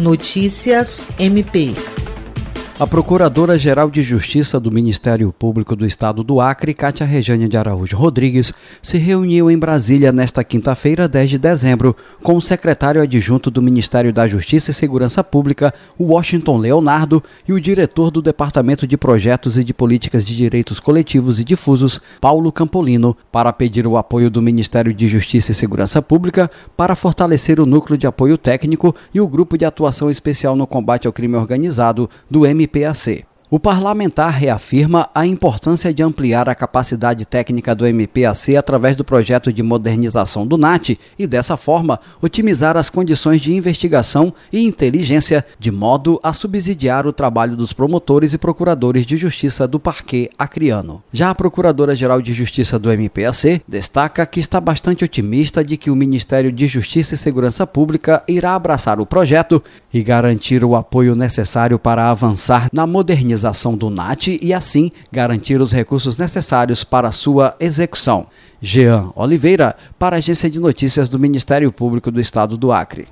Notícias MP. A Procuradora-Geral de Justiça do Ministério Público do Estado do Acre, Cátia Rejane de Araújo Rodrigues, se reuniu em Brasília nesta quinta-feira, 10 de dezembro, com o secretário adjunto do Ministério da Justiça e Segurança Pública, Washington Leonardo, e o diretor do Departamento de Projetos e de Políticas de Direitos Coletivos e Difusos, Paulo Campolino, para pedir o apoio do Ministério de Justiça e Segurança Pública para fortalecer o núcleo de apoio técnico e o grupo de atuação especial no combate ao crime organizado do MP MPAC. O parlamentar reafirma a importância de ampliar a capacidade técnica do MPAC através do projeto de modernização do NAT e, dessa forma, otimizar as condições de investigação e inteligência de modo a subsidiar o trabalho dos promotores e procuradores de justiça do Parquê Acriano. Já a Procuradora-Geral de Justiça do MPAC destaca que está bastante otimista de que o Ministério de Justiça e Segurança Pública irá abraçar o projeto e garantir o apoio necessário para avançar na modernização realização do NAT e, assim, garantir os recursos necessários para sua execução. Jean Oliveira, para a Agência de Notícias do Ministério Público do Estado do Acre.